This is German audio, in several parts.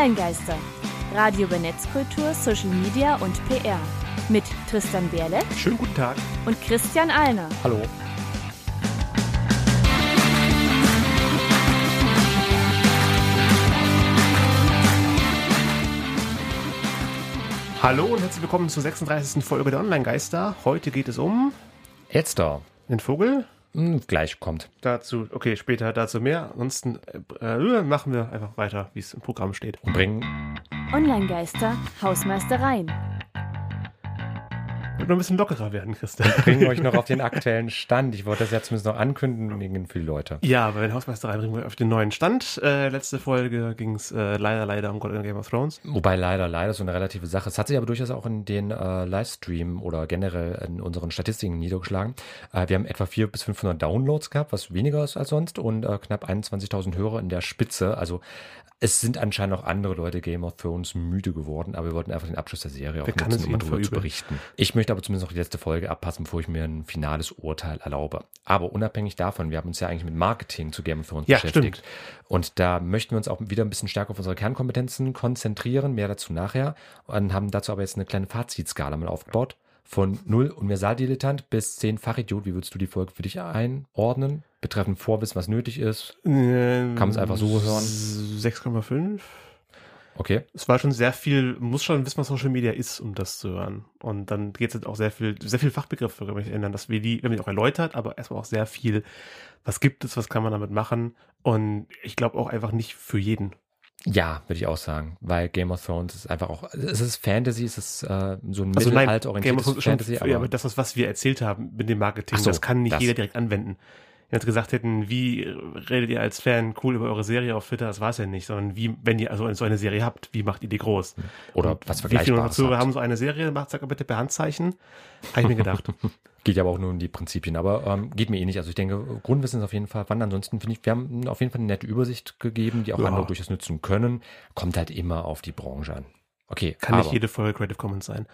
Online-Geister. Radio über Netzkultur, Social Media und PR. Mit Tristan Berle Schönen guten Tag. und Christian Alner. Hallo. Hallo und herzlich willkommen zur 36. Folge der Online-Geister. Heute geht es um Jetzt da. den Vogel. Hm, gleich kommt. Dazu, okay, später dazu mehr. Ansonsten äh, äh, machen wir einfach weiter, wie es im Programm steht. Und bringen. Online-Geister, Hausmeistereien. Wird noch ein bisschen lockerer werden, Christian. Bringen euch noch auf den aktuellen Stand. Ich wollte das ja zumindest noch ankündigen für die Leute. Ja, bei den Hausmeistereien bringen wir auf den neuen Stand. Äh, letzte Folge ging es äh, leider, leider um Game of Thrones. Wobei leider, leider so eine relative Sache. Es hat sich aber durchaus auch in den äh, Livestream oder generell in unseren Statistiken niedergeschlagen. Äh, wir haben etwa 400 bis 500 Downloads gehabt, was weniger ist als sonst und äh, knapp 21.000 Hörer in der Spitze. Also es sind anscheinend auch andere Leute Game of Thrones müde geworden, aber wir wollten einfach den Abschluss der Serie auch kann nutzen, um darüber zu berichten. Ich möchte aber zumindest noch die letzte Folge abpassen, bevor ich mir ein finales Urteil erlaube. Aber unabhängig davon, wir haben uns ja eigentlich mit Marketing zu Game of Thrones Ja, beschäftigt. stimmt. Und da möchten wir uns auch wieder ein bisschen stärker auf unsere Kernkompetenzen konzentrieren, mehr dazu nachher. Und haben dazu aber jetzt eine kleine Fazitskala mal aufgebaut. Von null Universaldilettant bis 10 Fachidiot. Wie würdest du die Folge für dich einordnen? Betreffend Vorwissen, was nötig ist. Ähm, Kann man's einfach so hören? 6,5. Okay. Es war schon sehr viel, muss schon wissen, was Social Media ist, um das zu hören. Und dann geht es auch sehr viel, sehr viel Fachbegriffe, wenn ich ändern, dass wir die, wir die auch erläutert, aber erstmal auch sehr viel, was gibt es, was kann man damit machen. Und ich glaube auch einfach nicht für jeden. Ja, würde ich auch sagen. Weil Game of Thrones ist einfach auch, es ist Fantasy, es ist äh, so ein Also Game of mittelalterorientiertes Thrones ist schon, Fantasy. für, ja, aber das, was- was wir erzählt haben mit dem Marketing, so, das kann nicht das. jeder direkt anwenden. Jetzt gesagt hätten, wie redet ihr als Fan cool über eure Serie auf Twitter, das war es ja nicht, sondern wie, wenn ihr also so eine Serie habt, wie macht ihr die groß? Oder Und was Wie viele habt. haben so eine Serie, macht mal bitte per Handzeichen. Habe ich mir gedacht. Geht ja aber auch nur um die Prinzipien, aber ähm, geht mir eh nicht. Also ich denke, Grundwissen ist auf jeden Fall wann. Ansonsten finde ich, wir haben auf jeden Fall eine nette Übersicht gegeben, die auch Ja. andere durchaus nutzen können. Kommt halt immer auf die Branche an. Okay, Kann aber nicht jede Folge Creative Commons sein.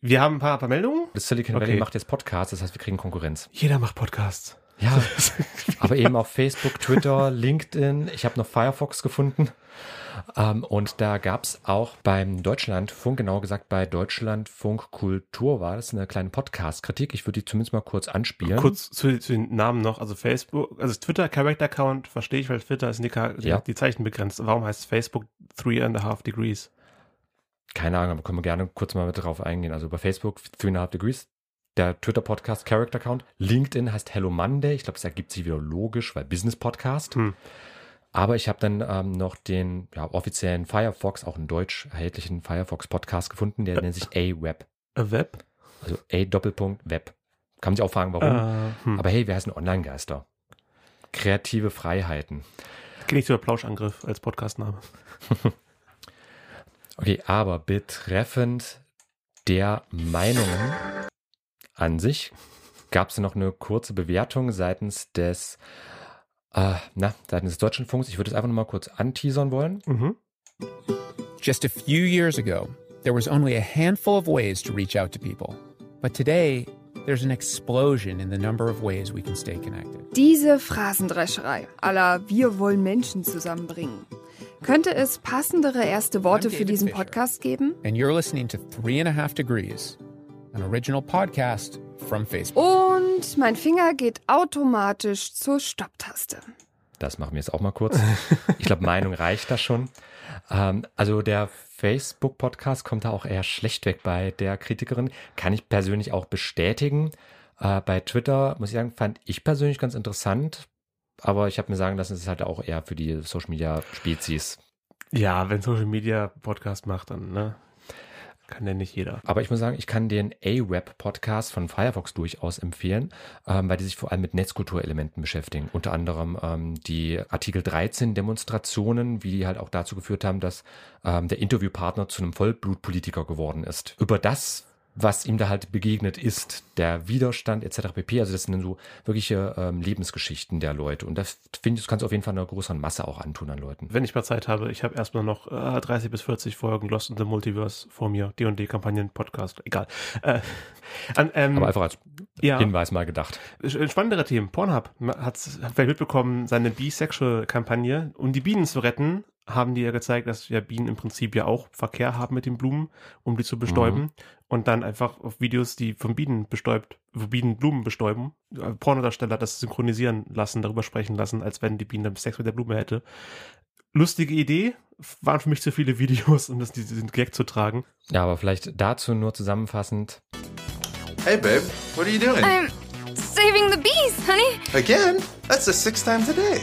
Wir haben ein paar, paar Meldungen. das Silicon Valley Okay. macht jetzt Podcasts, das heißt, wir kriegen Konkurrenz. Jeder macht Podcasts. Ja, aber eben auf Facebook, Twitter, LinkedIn. Ich habe noch Firefox gefunden. Ähm, und da gab's auch beim Deutschlandfunk, genau gesagt bei Deutschlandfunk Kultur war das eine kleine Podcast-Kritik. Ich würde die zumindest mal kurz anspielen. Kurz zu, zu den Namen noch. Also Facebook, also Twitter Character Account verstehe ich, weil Twitter ist die, die, Ja. die Zeichen begrenzt. Warum heißt Facebook three and a half degrees? Keine Ahnung, aber können wir gerne kurz mal mit drauf eingehen. Also bei Facebook, Three and a Half Degrees, der Twitter-Podcast Character Account. LinkedIn heißt Hello Monday. Ich glaube, es ergibt sich wieder logisch, weil Business-Podcast. Hm. Aber ich habe dann ähm, noch den ja, offiziellen Firefox, auch in Deutsch erhältlichen Firefox-Podcast gefunden. Der nennt sich A-Web. A Web? Also A-Doppelpunkt Web. Kann man sich auch fragen, warum. Äh, hm. Aber hey, wer heißt ein Online-Geister? Kreative Freiheiten. Nicht über Plauschangriff als Podcastname. Okay, aber betreffend der Meinungen an sich gab es noch eine kurze Bewertung seitens des, äh, na, seitens des Deutschlandfunks. Ich würde es einfach noch mal kurz anteasern wollen. Mhm. Just a few years ago, there was only a handful of ways to reach out to people. But today, there's an explosion in the number of ways we can stay connected. Diese Phrasendrescherei aller Wir wollen Menschen zusammenbringen. Könnte es passendere erste Worte für diesen. Podcast geben? And you're listening to Three and a Half Degrees, an original podcast from Facebook. Und mein Finger geht automatisch zur Stopptaste. Das machen wir jetzt auch mal kurz. Ich glaube, Meinung reicht da schon. Ähm, also der Facebook-Podcast kommt da auch eher schlecht weg bei der Kritikerin. Kann ich persönlich auch bestätigen. Äh, bei Twitter, muss ich sagen, fand ich persönlich ganz interessant. Aber ich habe mir sagen lassen, es ist halt auch eher für die Social-Media-Spezies. Ja, wenn Social Media Podcast macht, dann ne, kann ja nicht jeder. Aber ich muss sagen, ich kann den A-Web-Podcast von Firefox durchaus empfehlen, ähm, weil die sich vor allem mit Netzkulturelementen beschäftigen. Unter anderem ähm, die Artikel 13 Demonstrationen, wie die halt auch dazu geführt haben, dass ähm, der Interviewpartner zu einem Vollblutpolitiker geworden ist. Über das was ihm da halt begegnet ist, der Widerstand etc. pp. Also das sind dann so wirkliche ähm, Lebensgeschichten der Leute. Und das finde ich, das kannst du auf jeden Fall einer größeren Masse auch antun an Leuten. Wenn ich mal Zeit habe, ich habe erstmal noch äh, 30 bis 40 Folgen Lost in the Multiverse vor mir. D&D-Kampagnen-Podcast, egal. Äh, an, ähm, Aber einfach als ja, Hinweis mal gedacht. Sch- spannendere Themen. Pornhub hat, hat vielleicht mitbekommen, seine Bisexual-Kampagne, um die Bienen zu retten, haben die ja gezeigt, dass ja Bienen im Prinzip ja auch Verkehr haben mit den Blumen, um die zu bestäuben. Mhm. Und dann einfach auf Videos, die von Bienen bestäubt, wo Bienen Blumen bestäuben, äh, Pornodarsteller das synchronisieren lassen, darüber sprechen lassen, als wenn die Biene dann Sex mit der Blume hätte. Lustige Idee, waren für mich zu viele Videos, um das diesen Gag zu tragen. Ja, aber vielleicht dazu nur zusammenfassend. Hey, babe, what are you doing? I'm saving the bees, honey. Again? That's the six times a day.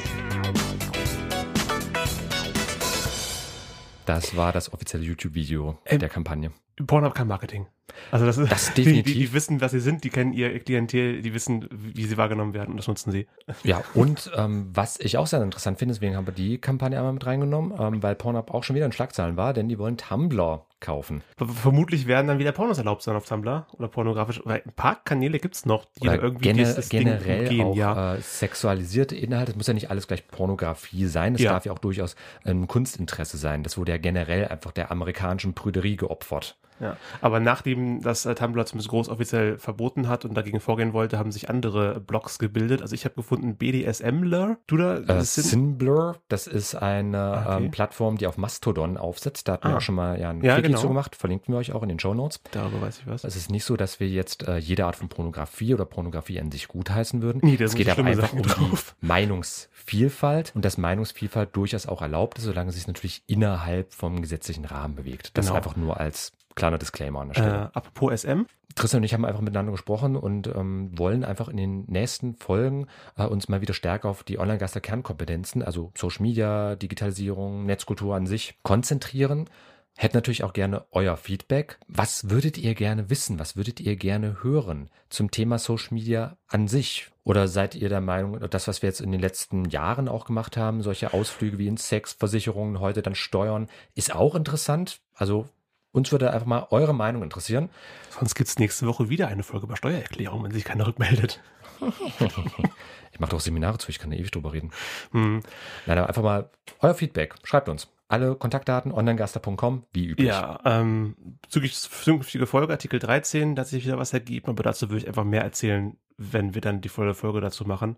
Das war das offizielle YouTube-Video Ähm, der Kampagne. Pornhub kann Marketing. Also das ist Das Die, definitiv. die, die wissen, was sie sind, die kennen ihr Klientel, die wissen, wie sie wahrgenommen werden und das nutzen sie. Ja, und ähm, was ich auch sehr interessant finde, deswegen haben wir die Kampagne einmal mit reingenommen, ähm, weil Pornhub auch schon wieder in Schlagzeilen war, denn die wollen Tumblr kaufen. Ver- Vermutlich werden dann wieder Pornos erlaubt sein auf Tumblr oder pornografisch, weil ein paar Kanäle gibt's noch, die da Oder irgendwie gene dieses Ding generell umgehen, auch ja. äh, sexualisierte Inhalte. Es muss ja nicht alles gleich Pornografie sein. Es Ja. darf ja auch durchaus ein Kunstinteresse sein. Das wurde ja generell einfach der amerikanischen Prüderie geopfert. Ja, aber nachdem das äh, Tumblr zumindest groß offiziell verboten hat und dagegen vorgehen wollte, haben sich andere Blogs gebildet. Also ich habe gefunden BDSMler. Du da? Äh, das Sinblur, das ist eine Ah, okay. ähm, Plattform, die auf Mastodon aufsetzt. Da hatten wir Ah. auch schon mal ja, ein Ja, Quickie genau. zu gemacht. Verlinken wir euch auch in den Show Notes. Darüber weiß ich was. Es ist nicht so, dass wir jetzt äh, jede Art von Pornografie oder Pornografie an sich gutheißen würden. Nee, da es geht aber einfach Sachen um drauf. die Meinungsvielfalt und dass Meinungsvielfalt durchaus auch erlaubt ist, solange es sich natürlich innerhalb vom gesetzlichen Rahmen bewegt. Das Genau. einfach nur als kleiner Disclaimer an der Stelle. Äh, apropos SM, Tristan und ich haben einfach miteinander gesprochen und ähm, wollen einfach in den nächsten Folgen äh, uns mal wieder stärker auf die Online-Geister-Kernkompetenzen, also Social Media, Digitalisierung, Netzkultur an sich konzentrieren. Hätte natürlich auch gerne euer Feedback. Was würdet ihr gerne wissen? Was würdet ihr gerne hören zum Thema Social Media an sich? Oder seid ihr der Meinung, das, was wir jetzt in den letzten Jahren auch gemacht haben, solche Ausflüge wie in Sex, Versicherungen, heute dann Steuern, ist auch interessant? Also uns würde einfach mal eure Meinung interessieren. sonst gibt's nächste Woche wieder eine Folge über Steuererklärung, wenn sich keiner rückmeldet. Ich mache doch Seminare zu, ich kann da ewig drüber reden. Hm. Nein, aber einfach mal euer Feedback. Schreibt uns. Alle Kontaktdaten onlinegaster.com, wie üblich. Ja, ähm, bezüglich zukünftige Folge, Artikel 13, da hat sich wieder was ergeben, aber dazu würde ich einfach mehr erzählen, wenn wir dann die volle Folge dazu machen.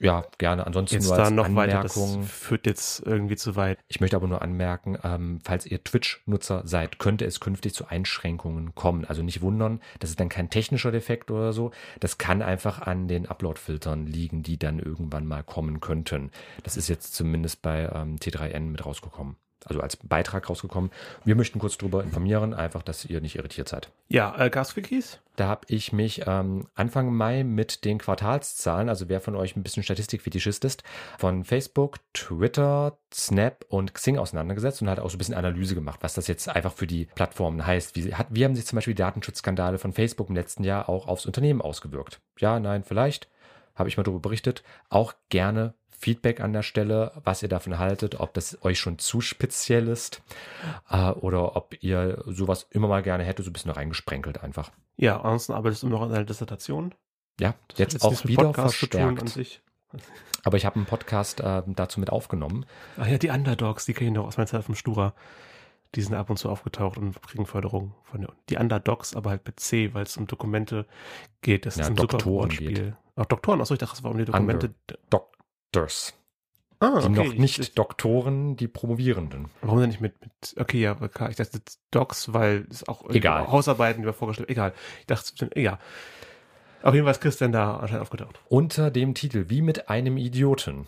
Ja, gerne. Ansonsten Jetzt nur da als noch weiter, das Anmerkung. führt jetzt irgendwie zu weit. Ich möchte aber nur anmerken, ähm, falls ihr Twitch-Nutzer seid, könnte es künftig zu Einschränkungen kommen. Also nicht wundern, das ist dann kein technischer Defekt oder so. Das kann einfach an den Upload-Filtern liegen, die dann irgendwann mal kommen könnten. Das ist jetzt zumindest bei ähm, T3N mit rausgekommen. Also als Beitrag rausgekommen. Wir möchten kurz darüber informieren, einfach, dass ihr nicht irritiert seid. Ja, äh, Gasquickies? Da habe ich mich ähm, Anfang Mai mit den Quartalszahlen, also wer von euch ein bisschen Statistikfetischist ist, von Facebook, Twitter, Snap und Xing auseinandergesetzt und hat auch so ein bisschen Analyse gemacht, was das jetzt einfach für die Plattformen heißt. Wie, hat, wie haben sich zum Beispiel die Datenschutzskandale von Facebook im letzten Jahr auch aufs Unternehmen ausgewirkt? Ja, nein, vielleicht. Habe ich mal darüber berichtet. Auch gerne Feedback an der Stelle, was ihr davon haltet, ob das euch schon zu speziell ist äh, oder ob ihr sowas immer mal gerne hättet, so ein bisschen reingesprenkelt einfach. Ja, ansonsten arbeitest du noch an einer Dissertation. Ja, Das jetzt hat auch wieder Podcast verstärkt. Aber ich habe einen Podcast äh, dazu mit aufgenommen. Ach ja, die Underdogs, die kenne ich noch aus meiner Zeit vom Stura. Die sind ab und zu aufgetaucht und kriegen Förderung von der Die Underdogs, aber halt mit C, weil es um Dokumente geht. Das Ja, ist ein super Doktoren Wortspiel. geht. Auch Doktoren, achso, ich dachte, es war um die Dokumente. Doctors. Ah, Die okay. noch nicht Ich, Doktoren, die Promovierenden. warum denn nicht mit, mit okay, ja, okay, ich dachte Docs, weil es auch Egal. Hausarbeiten über vorgestellt. Egal. Ich dachte, egal. Auf jeden Fall ist Christian da anscheinend aufgetaucht. Unter dem Titel Wie mit einem Idioten.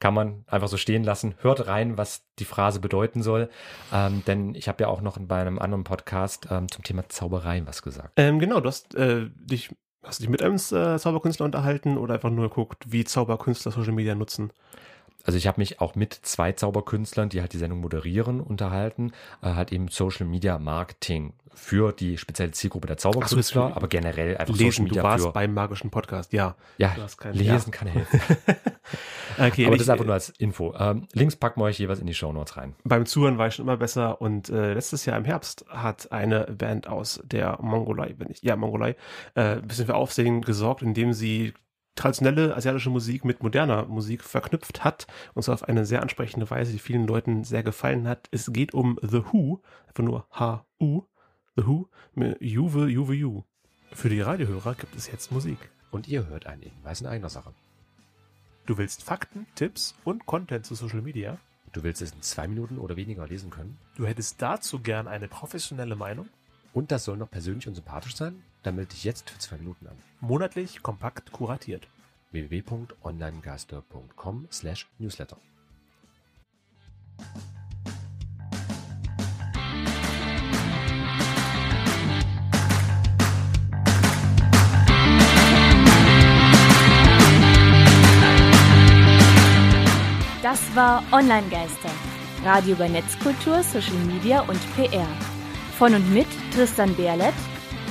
Kann man einfach so stehen lassen. Hört rein, was die Phrase bedeuten soll. Ähm, denn ich habe ja auch noch bei einem anderen Podcast ähm, zum Thema Zauberei was gesagt. Ähm, genau, du hast äh, dich, hast du dich mit einem äh, Zauberkünstler unterhalten oder einfach nur geguckt, wie Zauberkünstler Social Media nutzen? Also ich habe mich auch mit zwei Zauberkünstlern, die halt die Sendung moderieren, unterhalten. Äh, halt eben Social Media Marketing für die spezielle Zielgruppe der Zauberkünstler, so, aber generell einfach Social Lesen, du Media warst für... beim magischen Podcast, ja. ja, du kein- lesen kann helfen. Okay, aber ich- das ist einfach nur als Info. Ähm, Links packen wir euch jeweils in die Shownotes rein. beim Zuhören war ich schon immer besser und äh, letztes Jahr im Herbst hat eine Band aus der Mongolei, wenn ich, ja, Mongolei, äh, ein bisschen für Aufsehen gesorgt, indem sie traditionelle asiatische Musik mit moderner Musik verknüpft hat und zwar auf eine sehr ansprechende Weise, die vielen Leuten sehr gefallen hat. Es geht um The Who, einfach nur H-U, The Who, mit Juve, Juve, Ju. Für die Radiohörer gibt es jetzt Musik. Und ihr hört einen Hinweis in eigener Sache. Du willst Fakten, Tipps und Content zu Social Media? Du willst es in zwei Minuten oder weniger lesen können? Du hättest dazu gern eine professionelle Meinung? Und das soll noch persönlich und sympathisch sein? Dann melde dich jetzt für zwei Minuten an. Monatlich kompakt kuratiert. www.onlinegeister.com slash newsletter. Das war Online-Geister. Radio über Netzkultur, Social Media und PR. Von und mit Tristan Berlet